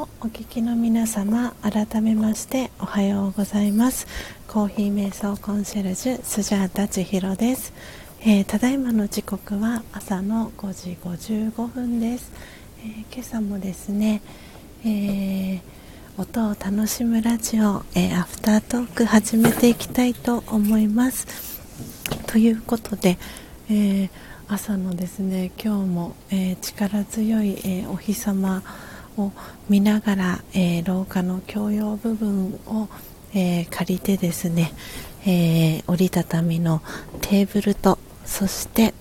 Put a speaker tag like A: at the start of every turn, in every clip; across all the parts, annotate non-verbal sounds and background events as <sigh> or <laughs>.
A: をお聞きの皆様改めましておはようございます。コーヒー瞑想コンシェルジュスジャータ千尋です、えー、ただいまの時刻は朝の5時55分です、えー、今朝もですね、えー、音を楽しむラジオ、えアフタートーク始めていきたいと思います。ということで、え朝のですね今日も、え力強い、えお日様を見ながら、えー、廊下の共用部分を、えー、借りてですね、えー、折りたたみのテーブルとそして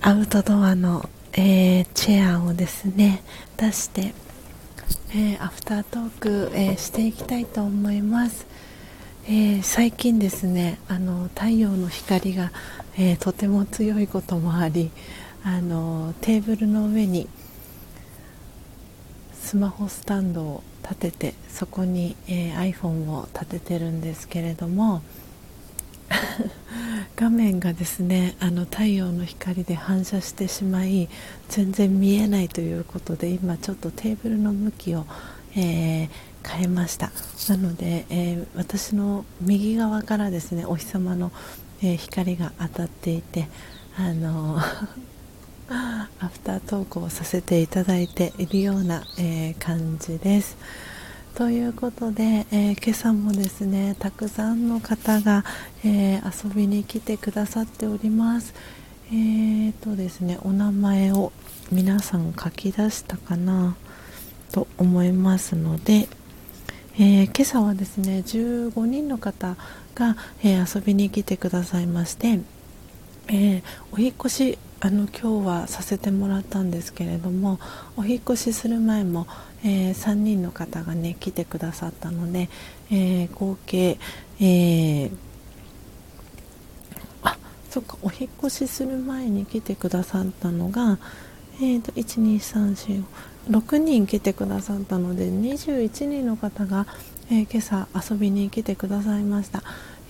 A: アウトドアの、えチェアをですね出して、えアフタートーク、えしていきたいと思います、え最近ですねあの太陽の光が、えとても強いこともありあのテーブルの上にスマホスタンドを立ててそこに、えー、iPhone を立ててるんですけれども <laughs> 画面がですねあの太陽の光で反射してしまい全然見えないということで今ちょっとテーブルの向きを、えー、変えました。なので、えー、私の右側からですねお日様の、え光が当たっていてあのアフタートークをさせていただいているような、えー、感じです。ということで、えー、今朝もですねたくさんの方が、えー、遊びに来てくださっております。えーとですね、お名前を皆さん書き出したかなと思いますので、えー、今朝はですね15人の方が、えー、遊びに来てくださいまして、えー、お引越しあの今日はさせてもらったんですけれどもお引越しする前も、えー、3人の方がね来てくださったので、えー、合計、えー、あそっかお引越しする前に来てくださったのが、えーと、12346人来てくださったので21人の方が、え、今朝遊びに来てくださいました。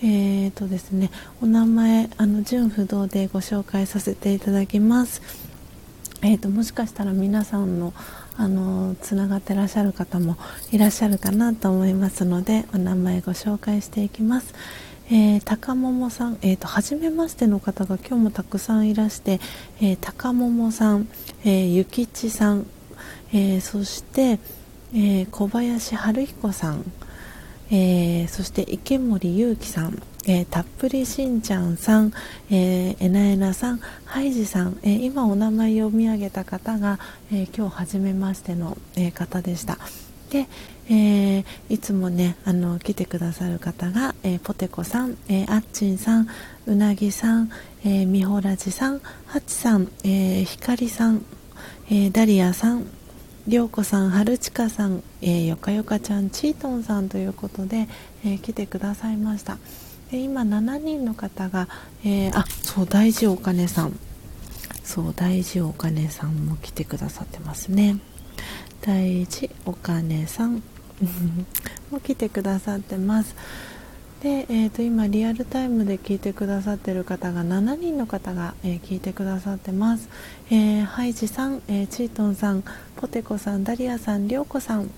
A: えーとですね、お名前あの純不動でご紹介させていただきます。えーと、もしかしたら皆さんのあのつながってらっしゃる方もいらっしゃるかなと思いますのでお名前ご紹介していきます。えー、高桃さん、えーと、初めましての方が今日もたくさんいらして、えー、高桃さん、えー、ゆきちさん、えー、そして、え小林春彦さん、えー、そして池森裕樹さん、えー、たっぷりしんちゃんさん、えー、えなえなさん、ハイジさん、えー、今お名前読み上げた方が、え今日初めましての、え方でした。で、えー、いつもねあの来てくださる方が、えー、ポテコさん、えー、あっちんさんうなぎさん、えー、みほらじさんはちさん、えー、ひかりさん、えー、ダリアさんりょうこさん、はるちかさん、えー、よかよかちゃん、チートンさんということで、えー、来てくださいました。で今、7人の方が、えー、あ、そう、大事お金さん。そう、大事お金さんも来てくださってますね。大事お金さん <laughs> も来てくださってます。で、えー、と今リアルタイムで聞いてくださっている方が7人の方が、えー、聞いてくださってます、えー、ハイジさん、えー、チートンさんポテコさんダリアさんりょうこさん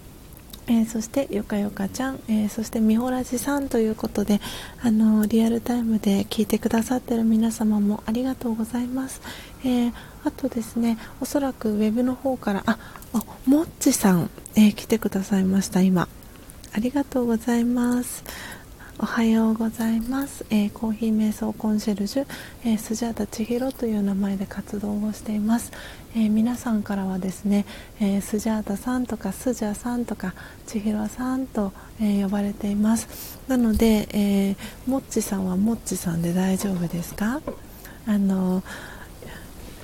A: えー、そしてよかよかちゃん、えー、そしてみほらじさんということで、あのー、リアルタイムで聞いてくださっている皆様もありがとうございます、えあとですねおそらくウェブの方からああもっちさん、え来てくださいました今。ありがとうございます。おはようございます、えー、コーヒー瞑想コンシェルジュ、えー、スジャータ千尋という名前で活動をしています、えー、皆さんからはですね、えスジャータさんとかスジャさんとか千尋さんと、え呼ばれています。なので、えもっちさんはもっちさんで大丈夫ですか？あの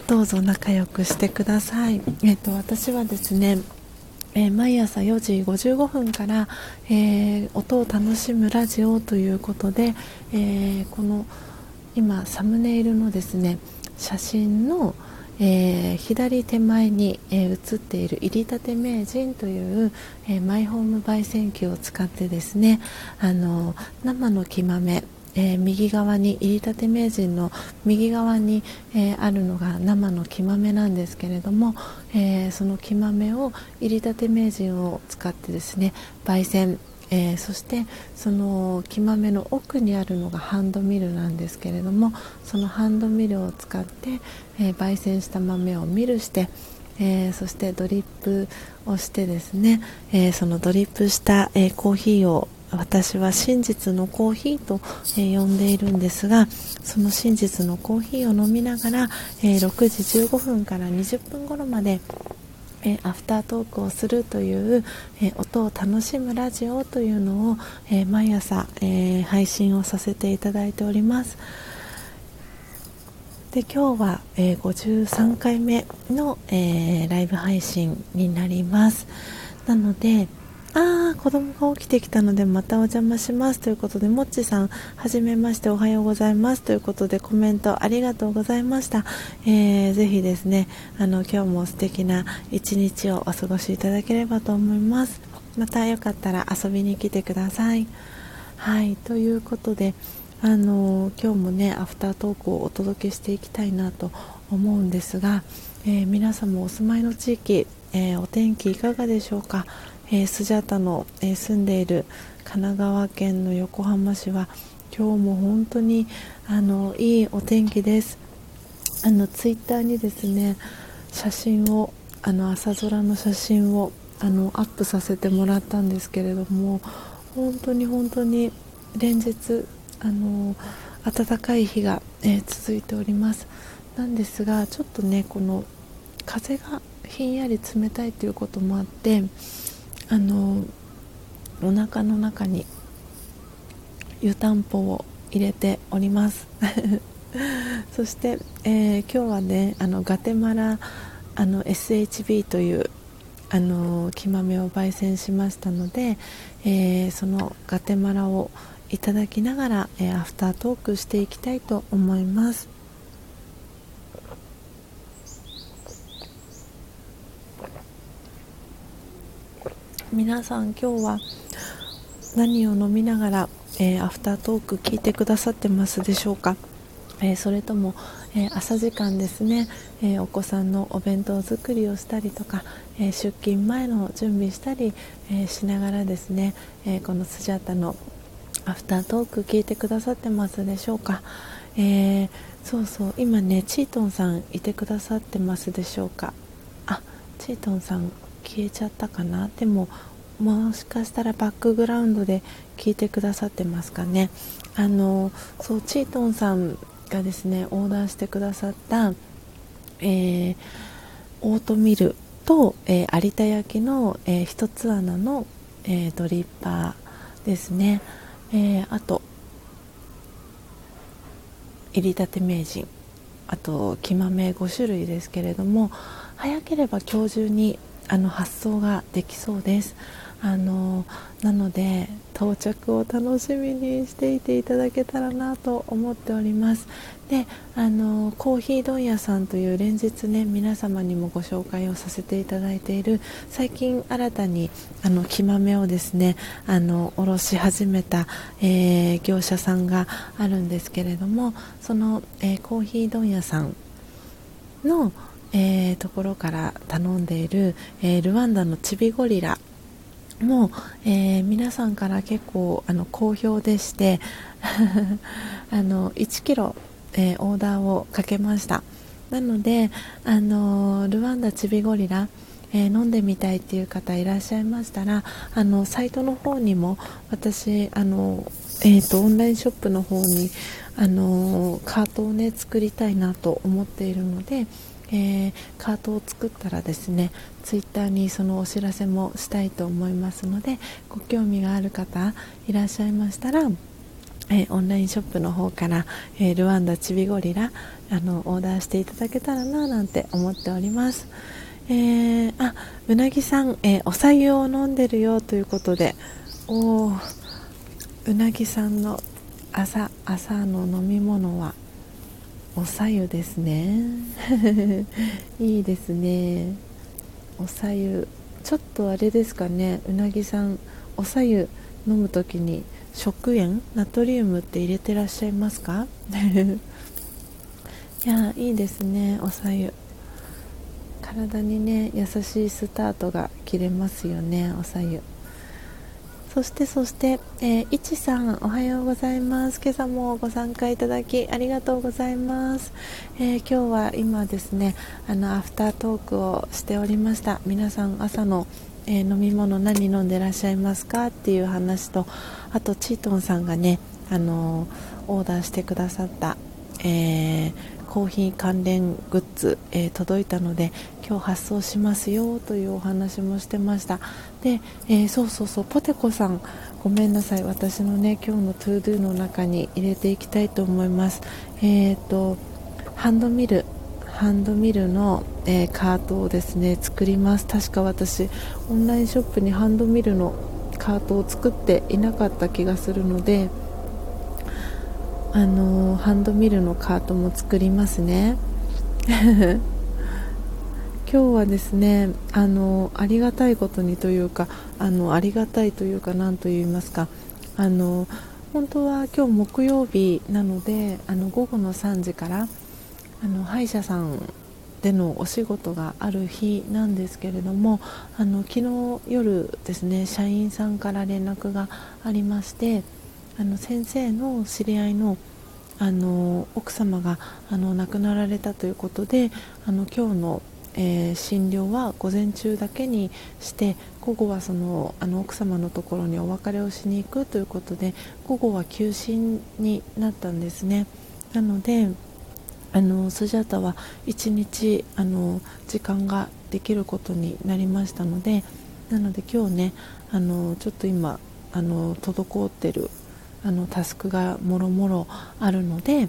A: どうぞ仲良くしてください、えーと私はですねえー、毎朝4時55分から、えー、音を楽しむラジオということで、えー、この今サムネイルのですね写真の、え左手前に、え写っている入りたて名人という、えマイホーム焙煎機を使ってですねあの生の木豆えー、右側に入り立て名人の右側に、えー、あるのが生の木豆なんですけれども、えー、その木豆を入り立て名人を使ってですね焙煎えー、そしてその木豆の奥にあるのがハンドミルなんですけれどもそのハンドミルを使って、えー、焙煎した豆をミルして、えー、そしてドリップをしてですね、えそのドリップした、えコーヒーを私は真実のコーヒーと、え呼んでいるんですがその真実のコーヒーを飲みながら、え6時15分から20分頃までえアフタートークをするという、え音を楽しむラジオというのを、え毎朝、え配信をさせていただいております。で今日は、え53回目の、えライブ配信になります。なのでああ子供が起きてきたのでまたお邪魔します。ということでもっちさんはじめまして。おはようございます。ということでコメントありがとうございました、えー、ぜひですねあの今日も素敵な一日をお過ごしいただければと思います。またよかったら遊びに来てください。はいということであの今日もねアフタートークをお届けしていきたいなと思うんですが、えー、皆さんもお住まいの地域、えー、お天気いかがでしょうか？えー、スジャタの、えー、住んでいる神奈川県の横浜市は今日も本当にあのいいお天気です。あのツイッターにですね写真をあの朝空の写真をあのアップさせてもらったんですけれども本当に本当に連日あの暖かい日が、えー、続いております。なんですがちょっとねこの風がひんやり冷たいということもあってあのお腹の中に湯たんぽを入れております。<laughs> そして、えー、今日はねあのガテマラあの SHB というあの木豆を焙煎しましたので、えー、そのガテマラをいただきながら、えー、アフタートークしていきたいと思います。皆さん今日は何を飲みながら、えー、アフタートーク聞いてくださってますでしょうか、えー、それとも、えー、朝時間ですね、えお子さんのお弁当作りをしたりとか、え出勤前の準備したり、えしながらですね、えこのスジャータのアフタートーク聞いてくださってますでしょうか、えそうそう。今ねチートンさんいてくださってますでしょうか？あチートンさん消えちゃったかな？でももしかしたらバックグラウンドで聞いてくださってますかね。あのそうチートンさんがですねオーダーしてくださった、えー、オートミルと、えー、有田焼の、えー、一つ穴の、えー、ドリッパーですね、えあと入り立て名人。あと木豆5種類ですけれども早ければ今日中にあの発送ができそうです。あのなので到着を楽しみにしていていただけたらなと思っております。であのコーヒー問屋さんという連日ね皆様にもご紹介をさせていただいている最近新たにあの木豆をですねあの卸し始めた、えー、業者さんがあるんですけれどもその、えー、コーヒー問屋さんのえー、ところから頼んでいる、えー、ルワンダのチビゴリラも、えー、皆さんから結構あの好評でして <laughs> あの1キロ、えー、オーダーをかけました。なのであのルワンダチビゴリラえー、飲んでみたいっていう方いらっしゃいましたらあのサイトの方にも私あの、えーと、オンラインショップの方にあのカートをね作りたいなと思っているのでえー、カートを作ったらですねツイッターにそのお知らせもしたいと思いますのでご興味がある方いらっしゃいましたらえー、オンラインショップの方から、えー、ルワンダチビゴリラあのオーダーしていただけたらななんて思っております、えー、あうなぎさん、えおさゆを飲んでるよということでおうなぎさんの朝朝の飲み物はおさゆですね。<laughs> いいですね。おさゆちょっとあれですかね。うなぎさんおさゆ飲む時に食塩ナトリウムって入れてらっしゃいますか？<laughs> いやいいですね。おさゆ。体にね優しいスタートが切れますよねおさゆ。そしてそして、えー、いちさんおはようございます。今朝もご参加いただきありがとうございます、えー、今日は今ですねあのアフタートークをしておりました。皆さん朝のえー、飲み物何飲んでらっしゃいますか？っていう話とあとチートンさんがね、あのー、オーダーしてくださった、えー、コーヒー関連グッズ、え届いたので今日発送しますよというお話もしてました。で、えそうそうそうポテコさんごめんなさい。私のね今日の To Do の中に入れていきたいと思います。えっ、とハンドミルハンドミルの、え、カートをですね作ります。確か私オンラインショップにハンドミルのカートを作っていなかった気がするのであの、ハンドミルのカートも作りますね。<laughs> 今日はですねあのありがたいことにというかあのありがたいというか何と言いますか。あの本当は今日木曜日なのであの午後の3時からあの歯医者さんでのお仕事がある日なんですけれどもあの昨日夜ですね社員さんから連絡がありましてあの先生の知り合いのあの奥様があの亡くなられたということであの今日の、えー、診療は午前中だけにして午後はそのあの奥様のところにお別れをしに行くということで午後は休診になったんですね。なのであのスジャータは1日あの時間ができることになりましたのでなので今日ねあのちょっと今あの滞ってるあのタスクがもろもろあるので、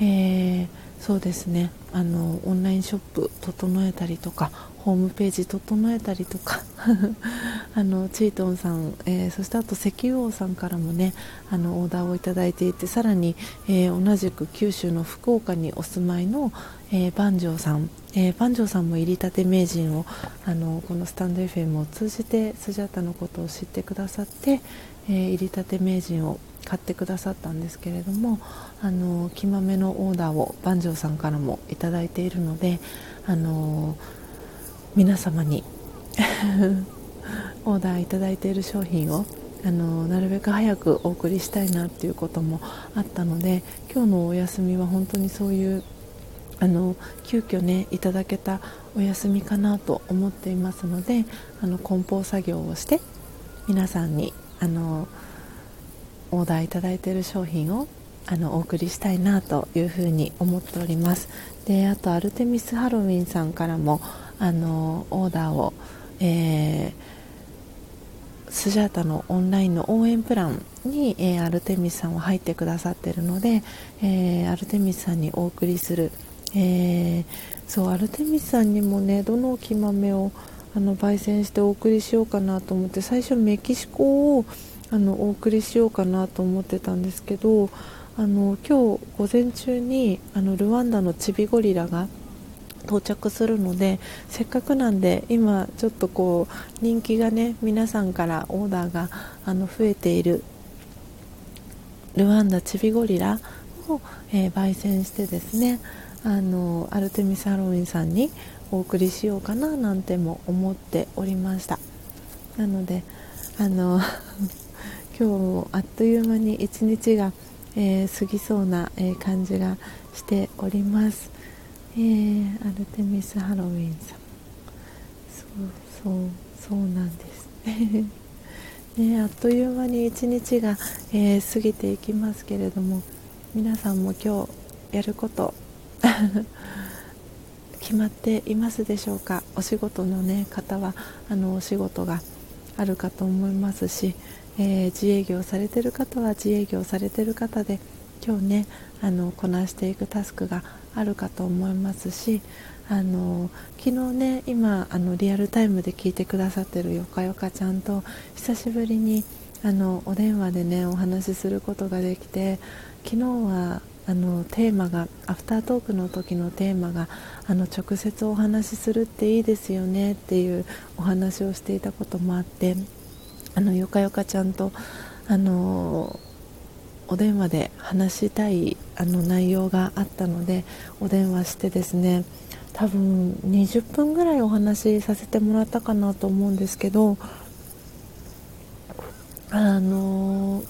A: えー、そうですね。あのオンラインショップ整えたりとかホームページ整えたりとか <laughs> あのチートンさん、えー、そしてあと石油王さんからもねあのオーダーをいただいていてさらに、えー、同じく九州の福岡にお住まいの、えー、番匠さん、えー、番匠さんも入りたて名人をあのこのスタンド FM を通じてスジャータのことを知ってくださって、えー、入りたて名人を買ってくださったんですけれどもあの木豆のオーダーを番匠さんからもいいているのであの皆様に <laughs> オーダーいただいている商品をあのなるべく早くお送りしたいなっていうこともあったので今日のお休みは本当にそういうあの急遽ねいただけたお休みかなと思っていますのであの梱包作業をして皆さんにあのオーダーいただいている商品をあのお送りしたいなというふうに思っております。であとアルテミスハロウィンさんからもあのオーダーを、えー、スジャータのオンラインの応援プランに、えー、アルテミスさんは入ってくださっているので、えー、アルテミスさんにお送りする、えそうアルテミスさんにもねどの木豆をあの焙煎してお送りしようかなと思って最初メキシコをあのお送りしようかなと思ってたんですけどあの今日午前中にあのルワンダのチビゴリラが到着するのでせっかくなんで今ちょっとこう人気がね皆さんからオーダーがあの増えているルワンダチビゴリラを、えー、焙煎してですねあのアルテミスハロウィンさんにお送りしようかななんても思っておりました。なのであの <laughs> 今日もあっという間に一日が、えー、過ぎそうな、えー、感じがしております、えー、アルテミスハロウィンさん。そうそうそうなんです。<laughs> ねあっという間に一日が、え過ぎていきますけれども皆さんも今日やること <laughs> 決まっていますでしょうか？お仕事の、ね、方はあのお仕事があるかと思いますしえー、自営業されてる方は自営業されてる方で今日ねあのこなしていくタスクがあるかと思いますしあの昨日ね今あのリアルタイムで聞いてくださってるよかよかちゃんと久しぶりにあのお電話でねお話しすることができて昨日はあのテーマがアフタートークの時のテーマがあの直接お話しするっていいですよねっていうお話をしていたこともあってあのよかよかちゃんとあのお電話で話したいあの内容があったのでお電話してですね多分20分ぐらいお話しさせてもらったかなと思うんですけどあの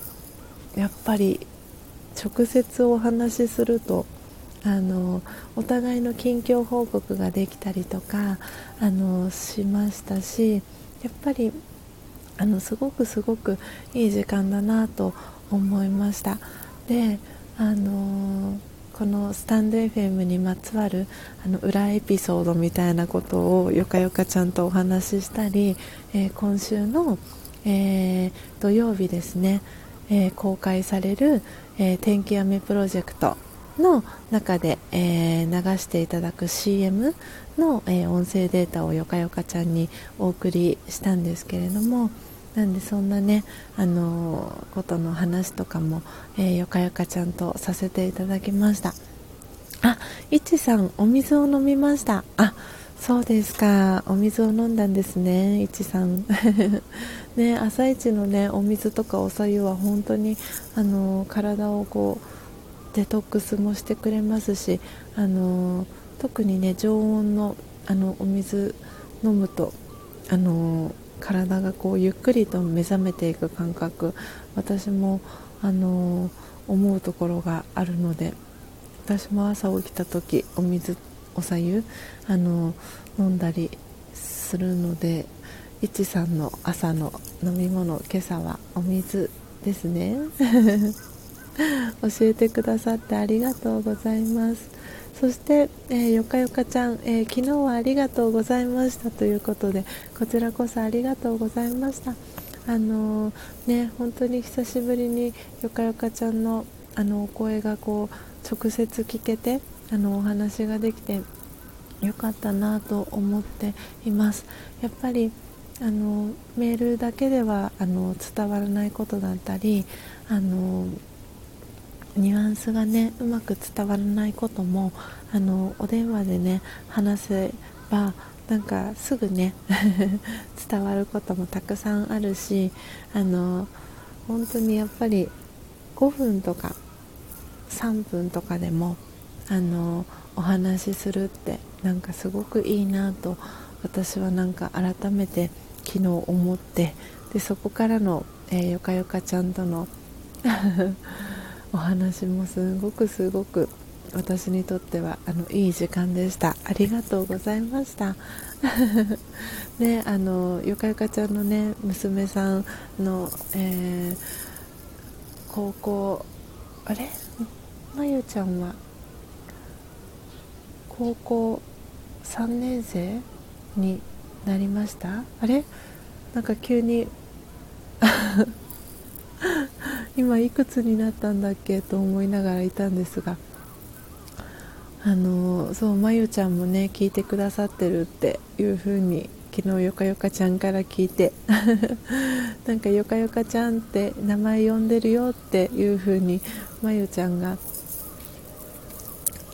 A: やっぱり直接お話しするとあのお互いの近況報告ができたりとかあのしましたしやっぱりあのすごくすごくいい時間だなと思いました。であのこのスタンド FM にまつわるあの裏エピソードみたいなことをよかよかちゃんとお話ししたり、えー、今週の、えー、土曜日ですね、えー、公開される、え天気雨プロジェクトの中で、え流していただく CM の、え音声データをよかよかちゃんにお送りしたんですけれどもなんでそんなねあのことの話とかも、えー、よかよかちゃんとさせていただきました。あいちさんお水を飲みました。あそうですか。お水を飲んだんですねいちさん。ね朝一のねお水とかおさゆは本当にあの体をこうデトックスもしてくれますしあの特にね常温のあのお水飲むとあの体がこうゆっくりと目覚めていく感覚私もあの思うところがあるので私も朝起きた時お水おさゆあの飲んだりするのでいちさんの朝の飲み物今朝はお水ですね。<laughs> 教えてくださってありがとうございます。そして、えー、よかよかちゃん、えー、昨日はありがとうございましたということでこちらこそありがとうございました。あのー、ね本当に久しぶりによかよかちゃんのあのお声がこう直接聞けてあのお話ができてよかったなと思っています。やっぱりあのメールだけではあの伝わらないことだったりあのニュアンスがねうまく伝わらないこともあのお電話でね話せばなんかすぐね <laughs> 伝わることもたくさんあるしあの本当にやっぱり5分とか3分とかでもあのお話しするってなんかすごくいいなと私はなんか改めて昨日思ってでそこからの、えー、よかよかちゃんとの <laughs> お話もすごくすごく私にとってはあのいい時間でした。ありがとうございました。<laughs> ねあのゆかゆかちゃんのね娘さんの、えー、高校あれ？まゆちゃんは？高校3年生になりました？あれ？なんか急に <laughs> 今いくつになったんだっけ？と思いながらいたんですが。あのそうまゆちゃんもね聞いてくださってるっていう風に昨日よかよかちゃんから聞いて。<laughs> なんかよかよかちゃんって名前呼んでるよっていう風にまゆちゃんが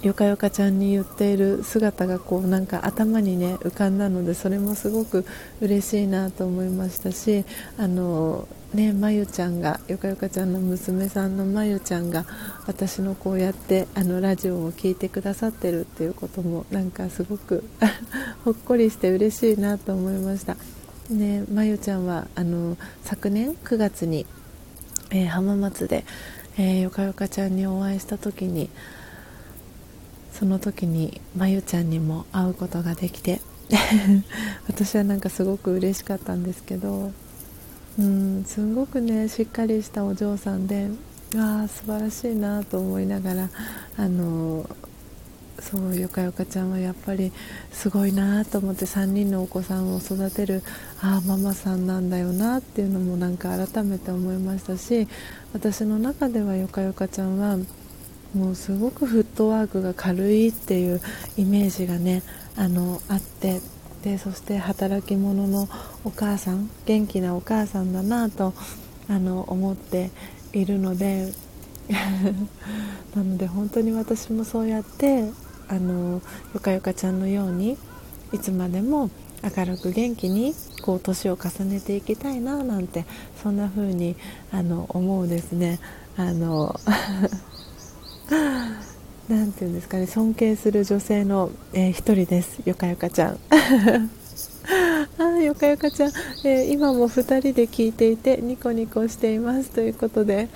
A: よかよかちゃんに言っている姿がこうなんか頭にね浮かんだのでそれもすごく嬉しいなと思いましたしあのねまゆちゃんがよかよかちゃんの娘さんのまゆちゃんが私のこうやってあのラジオを聴いてくださってるっていうこともなんかすごく <laughs> ほっこりして嬉しいなと思いました。ねまゆちゃんはあの昨年9月に、えー、浜松で、えー、よかよかちゃんにお会いした時にその時にまゆちゃんにも会うことができて <laughs> 私はなんかすごく嬉しかったんですけどうんすごくねしっかりしたお嬢さんでああ素晴らしいなと思いながらあのそうよかよかちゃんはやっぱりすごいなと思って3人のお子さんを育てるああママさんなんだよなっていうのもなんか改めて思いましたし私の中ではよかよかちゃんはもうすごくフットワークが軽いっていうイメージがねあのあって。でそして働き者のお母さん元気なお母さんだなとあの思っているので。<laughs> なので本当に私もそうやってあのよかよかちゃんのようにいつまでも明るく元気にこう年を重ねていきたいななんてそんな風にあに思うですね。あのていうんですかね尊敬する女性の、えー、一人です。よかよかちゃん。<laughs> あよかよかちゃん、えー、今も2人で聞いていてニコニコしています。ということで。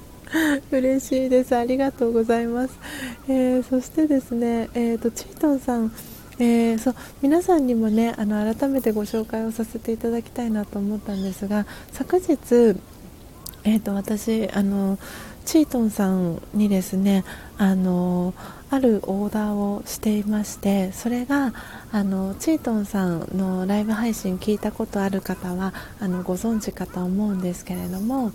A: <laughs> 嬉しいです。ありがとうございます、えー、そしてですね、えーと、チートンさん。えー、そう皆さんにもねあの改めてご紹介をさせていただきたいなと思ったんですが昨日、えーと私あのチートンさんにですねあのあるオーダーをしていましてそれがあのチートンさんのライブ配信聞いたことある方はあのご存知かと思うんですけれども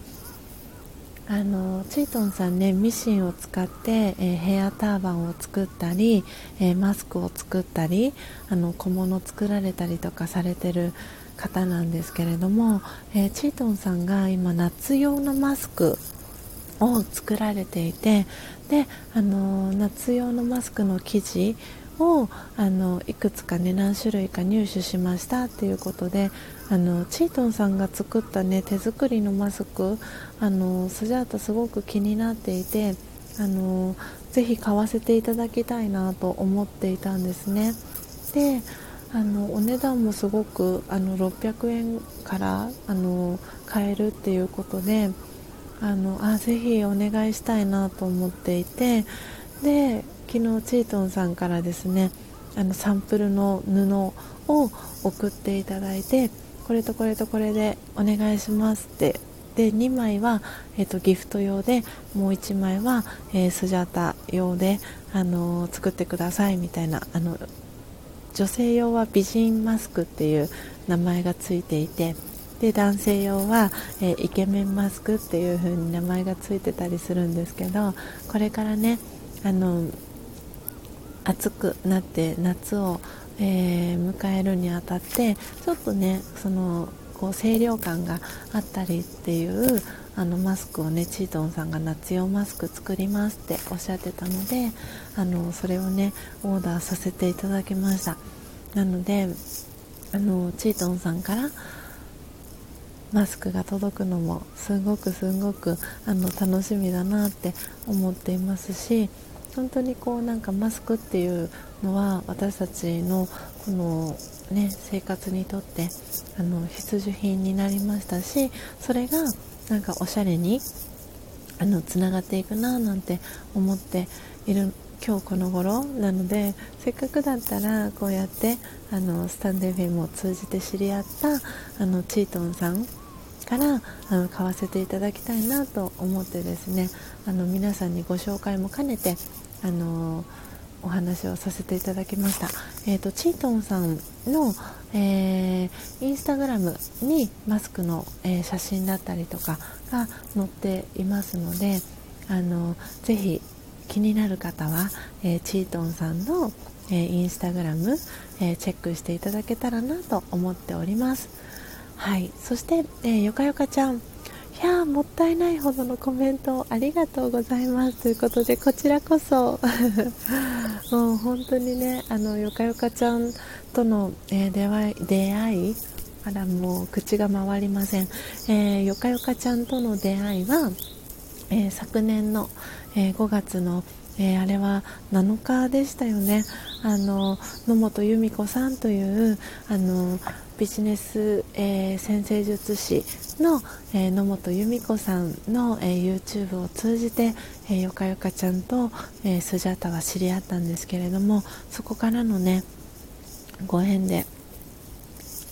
A: あのチートンさんねミシンを使って、えー、ヘアターバンを作ったり、えー、マスクを作ったりあの小物作られたりとかされてる方なんですけれども、えー、チートンさんが今夏用のマスクを作られていてであの夏用のマスクの生地をあのいくつかね何種類か入手しましたっていうことであのチートンさんが作ったね手作りのマスクあのスジャータすごく気になっていてあのぜひ買わせていただきたいなと思っていたんですね。であのお値段もすごくあの600円からあの買えるっていうことであのあぜひお願いしたいなと思っていてで昨日チートンさんからですねあのサンプルの布を送っていただいてこれとこれとこれでお願いしますってで2枚は、えーと、ギフト用でもう1枚は、えー、スジャータ用で、あのー、作ってくださいみたいなあの女性用は美人マスクっていう名前がついていてで男性用は、え、イケメンマスクっていう風に名前がついてたりするんですけどこれからねあの暑くなって夏を、えー、迎えるにあたってちょっとねそのこう清涼感があったりっていうあのマスクをねチートンさんが夏用マスク作りますっておっしゃってたのであのそれをねオーダーさせていただきました。なのであのチートンさんからマスクが届くのもすごくすごくあの楽しみだなって思っていますし本当にこうなんかマスクっていうのは私たちのこの、ね、生活にとってあの必需品になりましたしそれがなんかおしゃれにあのつながっていくななんて思っている今日この頃なのでせっかくだったらこうやってあのスタンド FM を通じて知り合ったあのチートンさんからあの買わせていただきたいなと思ってですねあの皆さんにご紹介も兼ねてあのお話をさせていただきました、えーと、チートンさんの、えー、インスタグラムにマスクの、えー、写真だったりとかが載っていますのであのぜひ気になる方は、えー、チートンさんの、えインスタグラム、えチェックしていただけたらなと思っております。はい。そして、えー、よかよかちゃん。いやもったいないほどのコメントありがとうございます。ということでこちらこそ。<laughs> もう本当にねあのよかよかちゃんとの、えー、出会い出会いあらもう口が回りません、えー、よかよかちゃんとの出会いは、えー、昨年の、えー、5月のえー、あれは7日でしたよね。あの野本由美子さんというあのビジネス、えー、先生術師の、えー、野本由美子さんの、えー、YouTube を通じて、えよかよかちゃんと、えスジャタは知り合ったんですけれどもそこからのねご縁で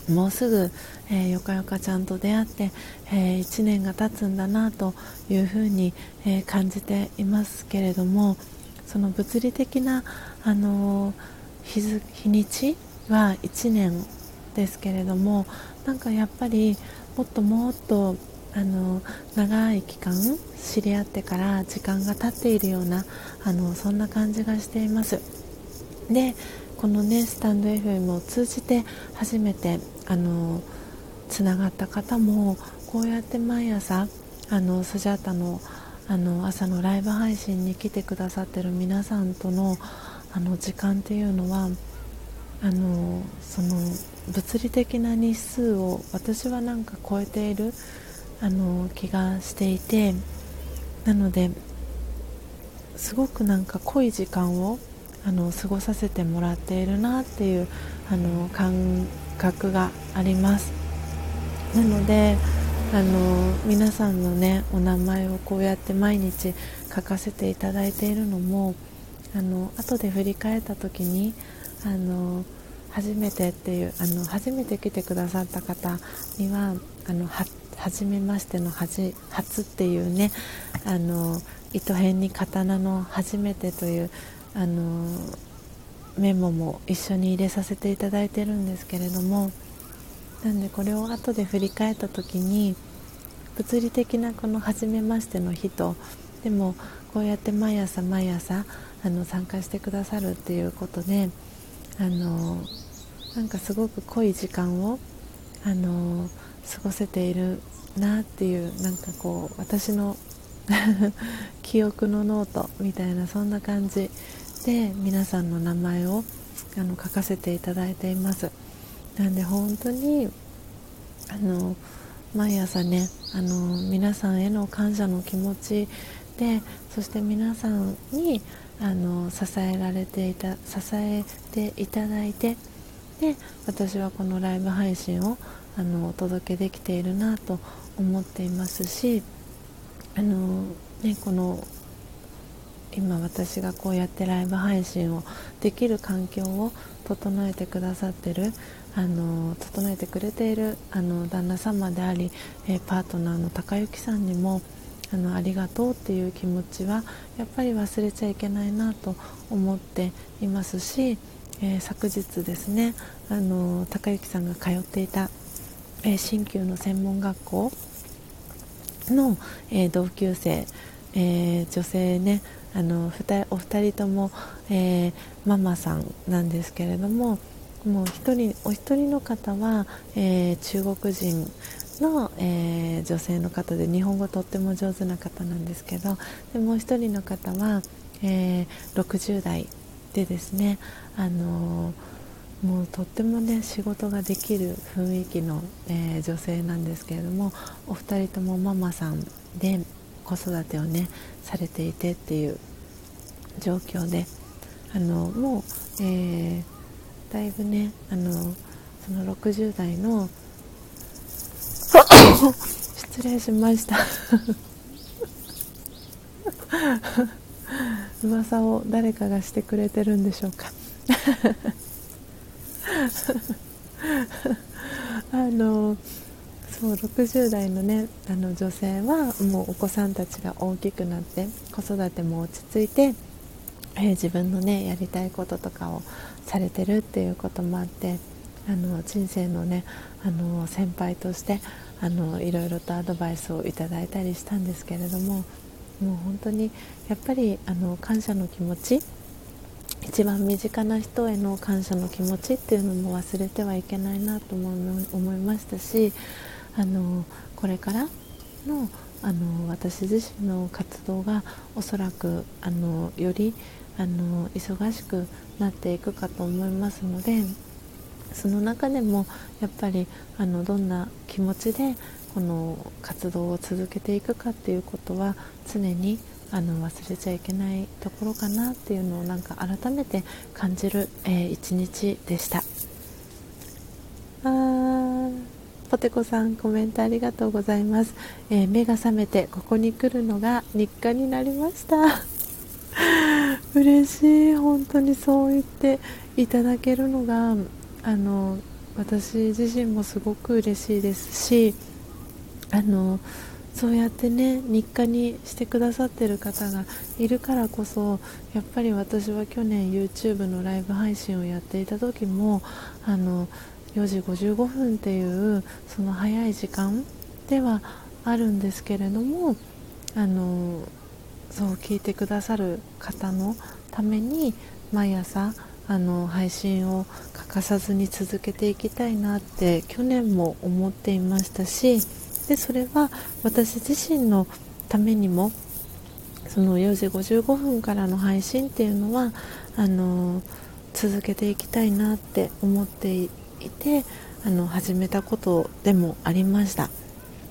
A: もうすぐ、えよかよかちゃんと出会って、え1年が経つんだなというふうに、え感じていますけれどもその物理的な、あの日日にちは1年ですけれどもなんかやっぱりもっともっとあの長い期間知り合ってから時間が経っているようなあのそんな感じがしています。でこのねスタンド FM を通じて初めてあのつながった方もこうやって毎朝あのスジャータのあの朝のライブ配信に来てくださってる皆さんとのあの時間っていうのはあのその物理的な日数を私はなんか超えているあの気がしていてなのですごくなんか濃い時間をあの過ごさせてもらっているなっていうあの感覚があります。なのであの皆さんのねお名前をこうやって毎日書かせていただいているのもあの後で振り返った時にあの初めてっていうあの初めて来てくださった方にはあのは初めましての初初っていうねあの糸編に刀の初めてというあのメモも一緒に入れさせていただいてるんですけれどもなんでこれを後で振り返った時に物理的なこの初めましての日とでもこうやって毎朝毎朝あの参加してくださるっていうことであのなんかすごく濃い時間をあの過ごせているなっていうなんかこう私の <laughs> 記憶のノートみたいなそんな感じで皆さんの名前をあの書かせていただいています。なんで本当にあの毎朝ねあの皆さんへの感謝の気持ちでそして皆さんにあの支えられていた支えていただいてで私はこのライブ配信をあのお届けできているなと思っていますしあの、ね、この今私がこうやってライブ配信をできる環境を整えてくださってるあの整えてくれているあの旦那様であり、え、パートナーの高幸さんにもあのありがとうっていう気持ちはやっぱり忘れちゃいけないなと思っていますし、えー、昨日ですねあの高幸さんが通っていた、えー、灸の専門学校の、え同級生、え女性ねあのお二人とも、え、ママさんなんですけれどももう一人お一人の方は、え、中国人の、えー、女性の方で日本語とっても上手な方なんですけどでもう一人の方は、え60代でですね、あのもうとってもね仕事ができる雰囲気の、え女性なんですけれどもお二人ともママさんで子育てをねされていてっていう状況であのもう、え、だいぶねあのその60代の失礼しました。<laughs> 噂を誰かがしてくれてるんでしょうか。<laughs> あのそう60代のねあの女性はもうお子さんたちが大きくなって子育ても落ち着いて、えー、自分のねやりたいこととかをされてるっていうこともあってあの人生のねあの先輩としてあのいろいろとアドバイスをいただいたりしたんですけれどももう本当にやっぱりあの感謝の気持ち一番身近な人への感謝の気持ちっていうのも忘れてはいけないなと思いましたしあのこれからのあの私自身の活動がおそらくあのよりあの忙しくなっていくかと思いますのでその中でもやっぱりあのどんな気持ちでこの活動を続けていくかっていうことは常にあの忘れちゃいけないところかなっていうのをなんか改めて感じる、えー、一日でした。あポテコさんコメントありがとうございます、えー、目が覚めてここに来るのが日課になりました。<laughs> 嬉しい。本当にそう言っていただけるのがあの私自身もすごく嬉しいですしあのそうやってね日課にしてくださってる方がいるからこそやっぱり私は去年 YouTube のライブ配信をやっていた時もあの4時55分っていうその早い時間ではあるんですけれどもあのそう聞いてくださる方のために毎朝あの配信を欠かさずに続けていきたいなって去年も思っていましたしでそれは私自身のためにもその4時55分からの配信っていうのはあの続けていきたいなって思っていてあの始めたことでもありました。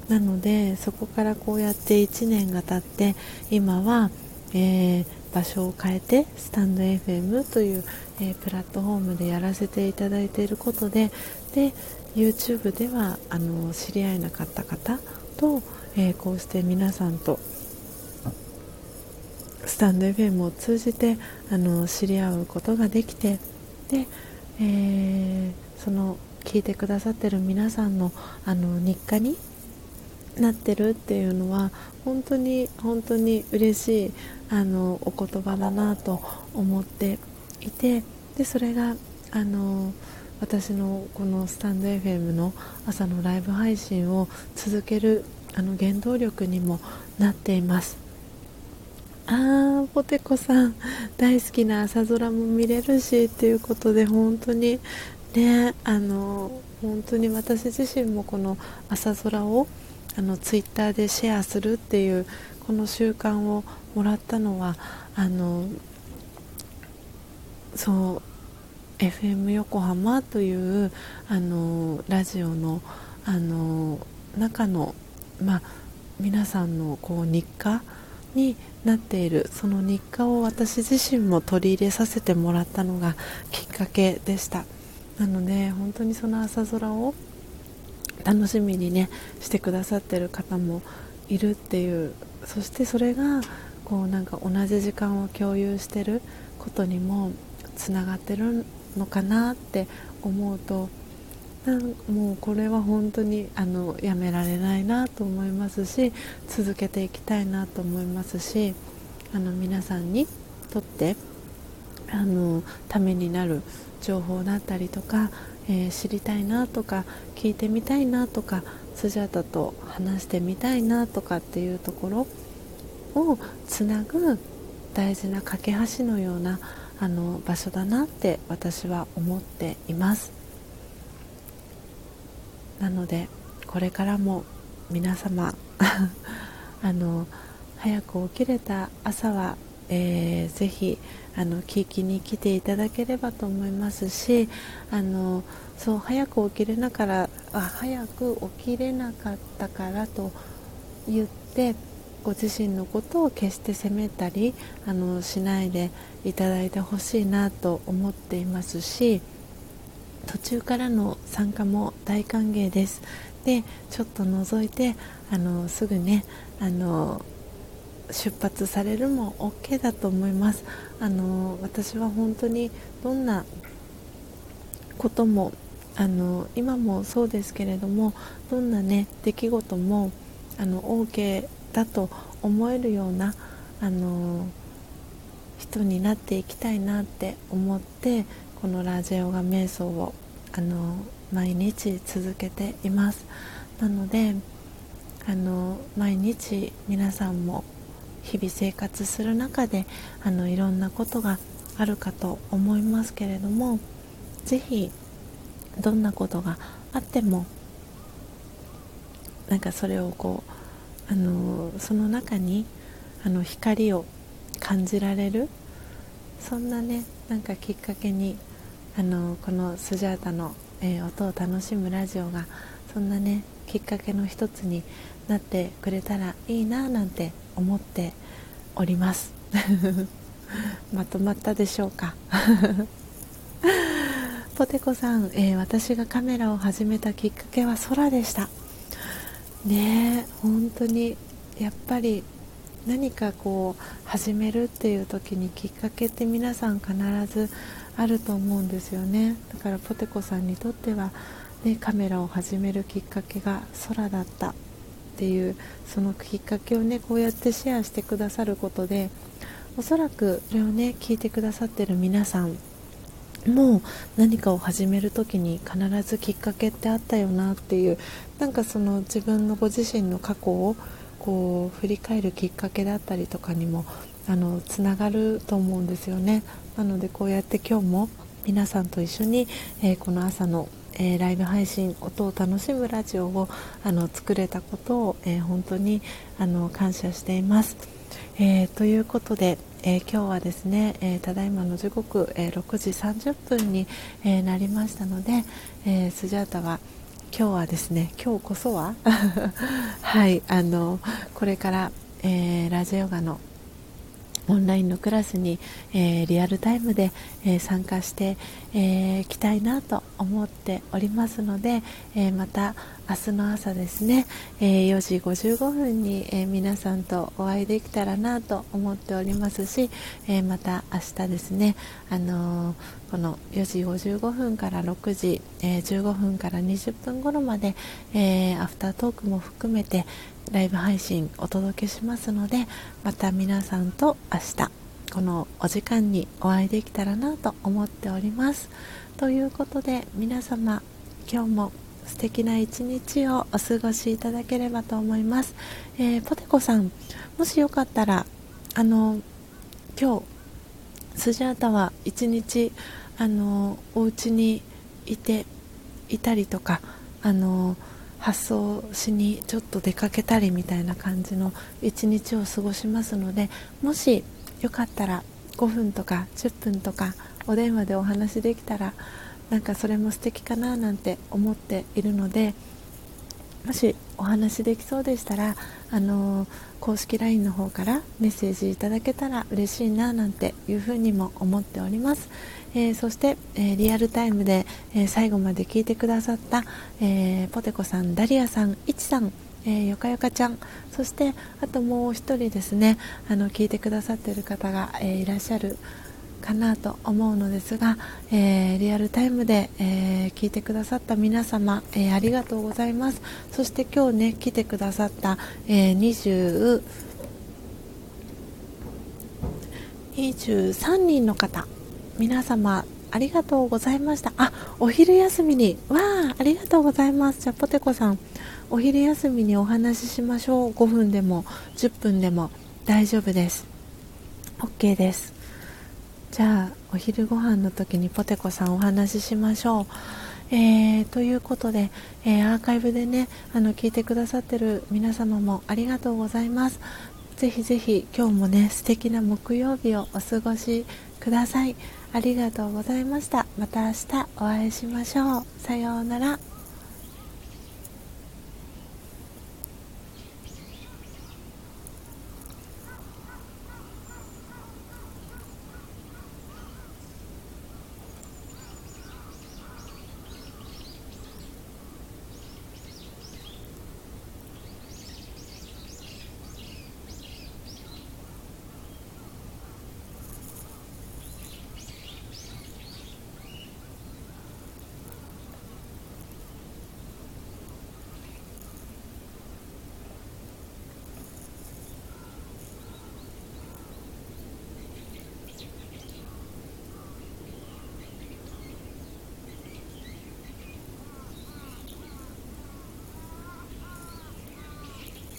A: なのでそこからこうやって1年が経って今は、えー、場所を変えてスタンド FM という、えー、プラットフォームでやらせていただいていることでで YouTube ではあの知り合えなかった方と、えー、こうして皆さんとスタンド FM を通じてあの知り合うことができてで、えー、その聞いてくださってる皆さんのあの日課になってるっていうのは本当に本当に嬉しいあのお言葉だなと思っていてでそれがあの私のこのスタンド FM の朝のライブ配信を続けるあの原動力にもなっています。あーポテコさん大好きな朝空も見れるしっていうことで本当にねあの本当に私自身もこの朝空をあのツイッターでシェアするっていうこの習慣をもらったのはあのそう FM 横浜というあのラジオのあの中の、まあ、皆さんのこう日課になっているその日課を私自身も取り入れさせてもらったのがきっかけでした。なので本当にその朝空を楽しみにねしてくださってる方もいるっていうそしてそれがこうなんか同じ時間を共有してることにもつながってるのかなって思うともうこれは本当にあのやめられないなと思いますし続けていきたいなと思いますしあの皆さんにとってあのためになる情報だったりとかえー、知りたいなとか聞いてみたいなとかスジャータと話してみたいなとかっていうところをつなぐ大事な架け橋のようなあの場所だなって私は思っています。なのでこれからも皆様 <laughs> あの早く起きれた朝は、えー、ぜひあの聞きに来ていただければと思いますしあのそう早く起きれなからあ早く起きれなかったからと言ってご自身のことを決して責めたりあのしないでいただいてほしいなと思っていますし途中からの参加も大歓迎です。でちょっと覗いてあのすぐねあの出発されるも OK だと思います。あの私は本当にどんなこともあの今もそうですけれどもどんなね出来事もあの OK だと思えるようなあの人になっていきたいなって思ってこのラジオが瞑想をあの毎日続けています。なのであの毎日皆さんも日々生活する中であのいろんなことがあるかと思いますけれども是非どんなことがあってもなんかそれをこうあのその中にあの光を感じられるそんなねなんかきっかけにあのこのスジャータの、えー、音を楽しむラジオがそんなねきっかけの一つになってくれたらいいななんて思っております。<laughs> まとまったでしょうか？<laughs> ポテコさん、えー、私がカメラを始めたきっかけは空でした。ね本当にやっぱり何かこう始めるっていう時にきっかけって皆さん必ずあると思うんですよね。だからポテコさんにとっては、ね、カメラを始めるきっかけが空だったっていうそのきっかけをねこうやってシェアしてくださることでおそらくこれをね聞いてくださってる皆さんもう何かを始める時に必ずきっかけってあったよなっていうなんかその自分のご自身の過去をこう振り返るきっかけだったりとかにもあのつながると思うんですよね。なのでこうやって今日も皆さんと一緒に、えー、この朝の、えー、ライブ配信音を楽しむラジオをあの作れたことを、えー、本当にあの感謝しています、えということで、えー、今日はですね、えー、ただいまの時刻、えー、6時30分に、えなりましたので、えスジャータは今日はですね今日こそは <laughs> はいあのこれから、えラジオガのオンラインのクラスに、えー、リアルタイムで、えー、参加してい、えー、きたいなと思っておりますので、えまた明日の朝ですね、え4時55分に、え皆さんとお会いできたらなと思っておりますし、えまた明日ですね、あのこの4時55分から6時、え15分から20分頃まで、えアフタートークも含めて、ライブ配信お届けしますのでまた皆さんと明日このお時間にお会いできたらなと思っております。ということで皆様今日も素敵な一日をお過ごしいただければと思います、えー、ポテコさんもしよかったらあの今日スジャータは一日あのお家にいていたりとかあの発送しにちょっと出かけたりみたいな感じの一日を過ごしますのでもしよかったら5分とか10分とかお電話でお話できたらなんかそれも素敵かななんて思っているのでもしお話できそうでしたらあの公式 LINE の方からメッセージいただけたら嬉しいななんていうふうにも思っております、えー、そして、えー、リアルタイムで、えー、最後まで聞いてくださった、えポテコさんダリアさんいちさんえ、よかよかちゃんそしてあともう1人ですねあの聞いてくださっている方が、えいらっしゃるかなと思うのですが、えー、リアルタイムで、えー、聞いてくださった皆様、えー、ありがとうございます。そして今日ね来てくださった、え20 23人の方皆様ありがとうございました。あお昼休みにわあありがとうございます。じゃあポテコさんお昼休みにお話ししましょう。5分でも10分でも大丈夫です。OK です。じゃあお昼ご飯の時にポテコさんお話ししましょう。えー、ということで、えー、アーカイブでねあの聞いてくださってる皆様もありがとうございます。ぜひぜひ今日もね素敵な木曜日をお過ごしください。ありがとうございました。また明日お会いしましょう。さようなら。